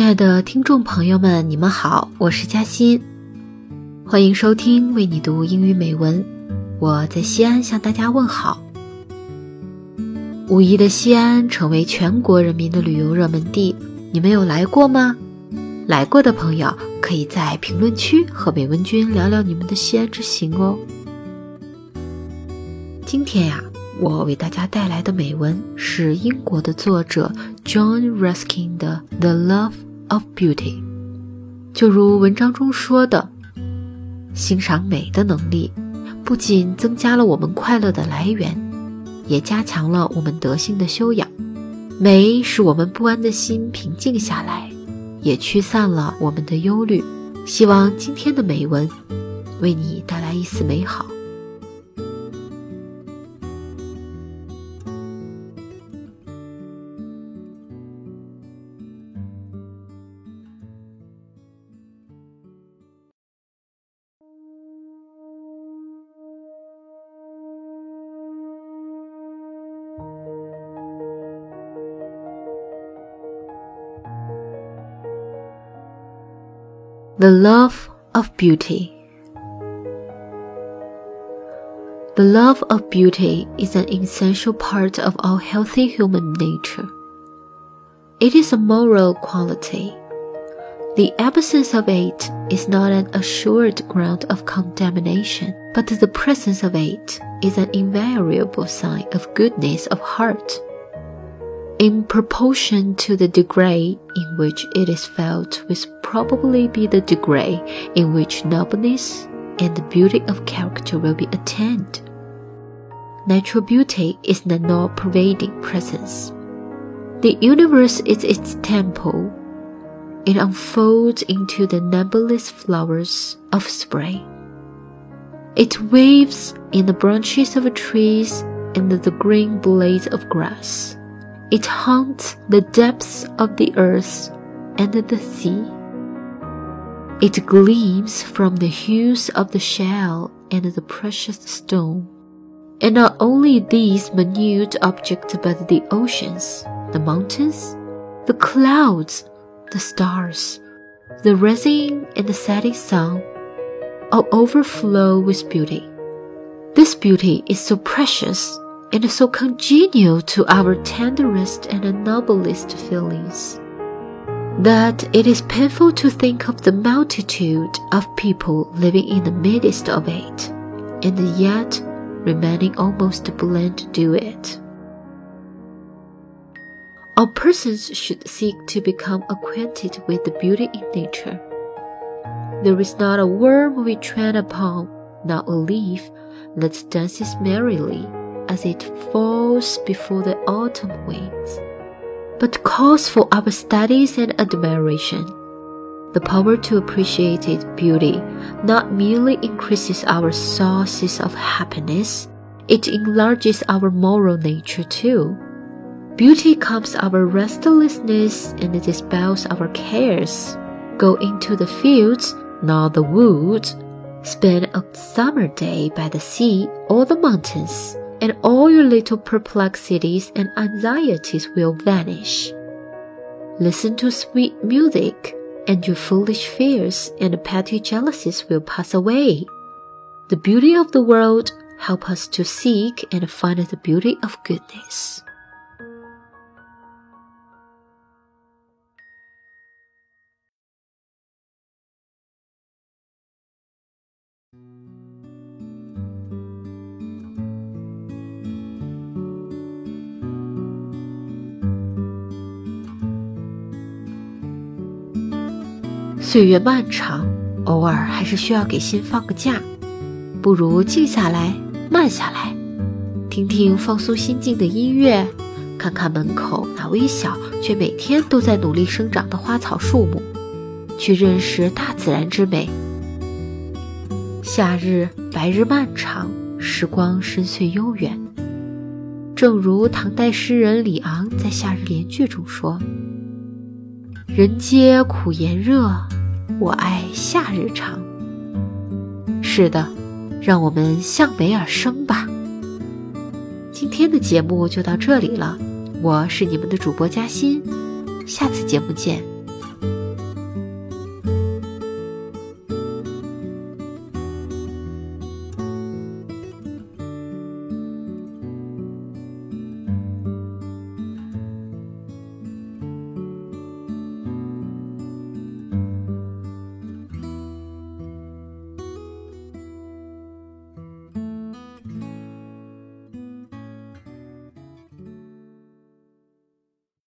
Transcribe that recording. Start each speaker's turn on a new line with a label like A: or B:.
A: 亲爱的听众朋友们，你们好，我是嘉欣，欢迎收听为你读英语美文。我在西安向大家问好。五一的西安成为全国人民的旅游热门地，你们有来过吗？来过的朋友可以在评论区和美文君聊聊你们的西安之行哦。今天呀。我为大家带来的美文是英国的作者 John Ruskin 的《The Love of Beauty》。就如文章中说的，欣赏美的能力不仅增加了我们快乐的来源，也加强了我们德性的修养。美使我们不安的心平静下来，也驱散了我们的忧虑。希望今天的美文为你带来一丝美好。The love of beauty. The love of beauty is an essential part of our healthy human nature. It is a moral quality. The absence of it is not an assured ground of condemnation, but the presence of it is an invariable sign of goodness of heart in proportion to the degree in which it is felt will probably be the degree in which nobleness and the beauty of character will be attained. Natural beauty is the all-pervading presence. The universe is its temple. It unfolds into the numberless flowers of spring. It waves in the branches of trees and the green blades of grass. It haunts the depths of the earth and the sea. It gleams from the hues of the shell and the precious stone. And not only these minute objects, but the oceans, the mountains, the clouds, the stars, the rising and the setting sun, all overflow with beauty. This beauty is so precious and so congenial to our tenderest and noblest feelings that it is painful to think of the multitude of people living in the midst of it, and yet remaining almost blind to it. All persons should seek to become acquainted with the beauty in nature. There is not a worm we tread upon, not a leaf that dances merrily as it falls before the autumn winds, but calls for our studies and admiration. The power to appreciate its beauty not merely increases our sources of happiness, it enlarges our moral nature too. Beauty calms our restlessness and dispels our cares. Go into the fields, not the woods. Spend a summer day by the sea or the mountains and all your little perplexities and anxieties will vanish. Listen to sweet music, and your foolish fears and petty jealousies will pass away. The beauty of the world help us to seek and find the beauty of goodness. 岁月漫长，偶尔还是需要给心放个假，不如静下来，慢下来，听听放松心境的音乐，看看门口那微小却每天都在努力生长的花草树木，去认识大自然之美。夏日白日漫长，时光深邃悠远。正如唐代诗人李昂在《夏日联句》中说：“人皆苦炎热。”我爱夏日长。是的，让我们向北而生吧。今天的节目就到这里了，我是你们的主播嘉欣，下次节目见。